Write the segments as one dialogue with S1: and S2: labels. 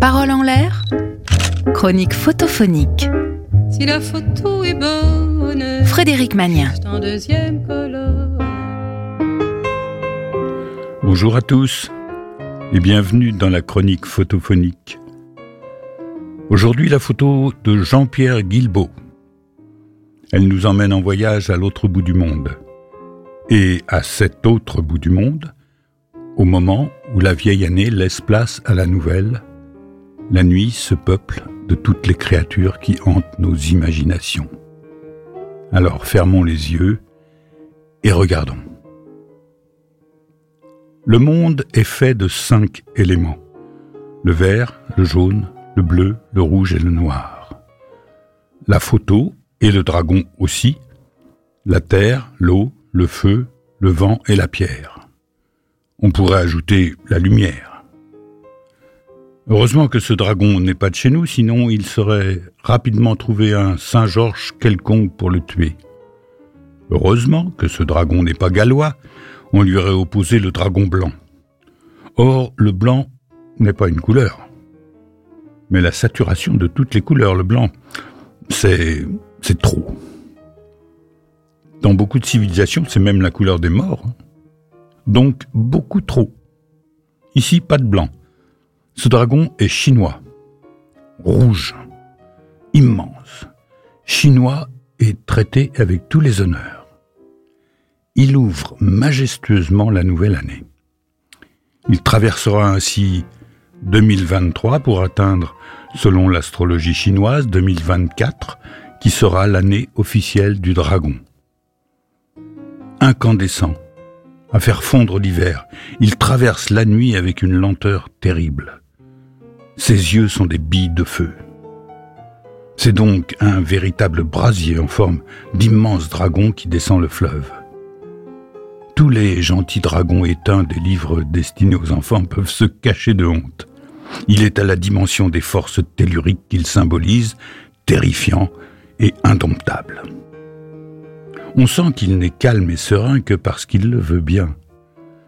S1: Parole en l'air Chronique photophonique.
S2: Si la photo est bonne,
S1: Frédéric Magnien.
S2: en deuxième.
S3: Bonjour à tous et bienvenue dans la chronique photophonique. Aujourd'hui la photo de Jean-Pierre Guilbeault. Elle nous emmène en voyage à l'autre bout du monde. Et à cet autre bout du monde, au moment où la vieille année laisse place à la nouvelle, la nuit se peuple de toutes les créatures qui hantent nos imaginations. Alors fermons les yeux et regardons. Le monde est fait de cinq éléments. Le vert, le jaune, le bleu, le rouge et le noir. La photo et le dragon aussi. La terre, l'eau, le feu, le vent et la pierre. On pourrait ajouter la lumière. Heureusement que ce dragon n'est pas de chez nous, sinon il serait rapidement trouvé un Saint-Georges quelconque pour le tuer. Heureusement que ce dragon n'est pas gallois, on lui aurait opposé le dragon blanc. Or, le blanc n'est pas une couleur. Mais la saturation de toutes les couleurs, le blanc, c'est, c'est trop. Dans beaucoup de civilisations, c'est même la couleur des morts. Donc, beaucoup trop. Ici, pas de blanc. Ce dragon est chinois. Rouge. Immense. Chinois et traité avec tous les honneurs il ouvre majestueusement la nouvelle année. Il traversera ainsi 2023 pour atteindre, selon l'astrologie chinoise, 2024, qui sera l'année officielle du dragon. Incandescent, à faire fondre l'hiver, il traverse la nuit avec une lenteur terrible. Ses yeux sont des billes de feu. C'est donc un véritable brasier en forme d'immense dragon qui descend le fleuve. Tous les gentils dragons éteints des livres destinés aux enfants peuvent se cacher de honte. Il est à la dimension des forces telluriques qu'il symbolise, terrifiant et indomptable. On sent qu'il n'est calme et serein que parce qu'il le veut bien,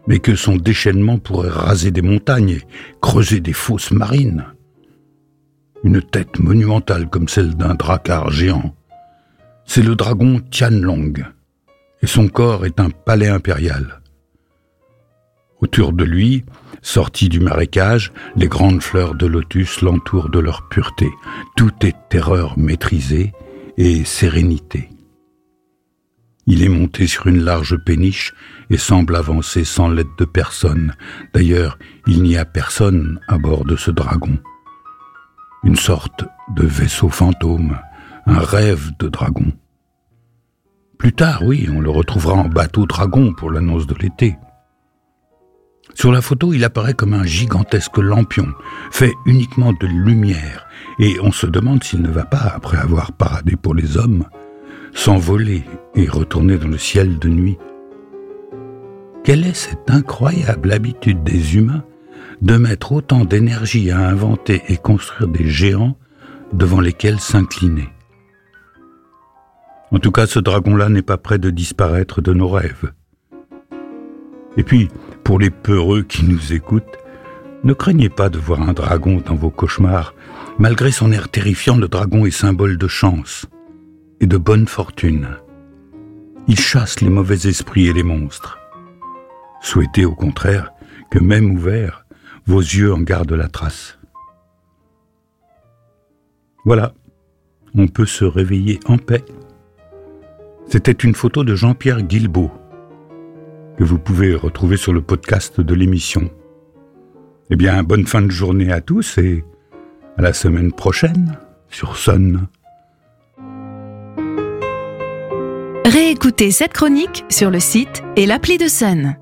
S3: mais que son déchaînement pourrait raser des montagnes et creuser des fosses marines. Une tête monumentale comme celle d'un dracar géant. C'est le dragon Tianlong, et son corps est un palais impérial. Autour de lui, sortis du marécage, les grandes fleurs de lotus l'entourent de leur pureté. Tout est terreur maîtrisée et sérénité. Il est monté sur une large péniche et semble avancer sans l'aide de personne. D'ailleurs, il n'y a personne à bord de ce dragon. Une sorte de vaisseau fantôme, un rêve de dragon. Plus tard, oui, on le retrouvera en bateau dragon pour l'annonce de l'été. Sur la photo, il apparaît comme un gigantesque lampion, fait uniquement de lumière, et on se demande s'il ne va pas, après avoir paradé pour les hommes, s'envoler et retourner dans le ciel de nuit. Quelle est cette incroyable habitude des humains de mettre autant d'énergie à inventer et construire des géants devant lesquels s'incliner? En tout cas, ce dragon-là n'est pas prêt de disparaître de nos rêves. Et puis, pour les peureux qui nous écoutent, ne craignez pas de voir un dragon dans vos cauchemars. Malgré son air terrifiant, le dragon est symbole de chance et de bonne fortune. Il chasse les mauvais esprits et les monstres. Souhaitez au contraire que même ouverts, vos yeux en gardent la trace. Voilà, on peut se réveiller en paix. C'était une photo de Jean-Pierre Guilbeault, que vous pouvez retrouver sur le podcast de l'émission. Eh bien, bonne fin de journée à tous et à la semaine prochaine sur Sun.
S1: Réécoutez cette chronique sur le site et l'appli de Sun.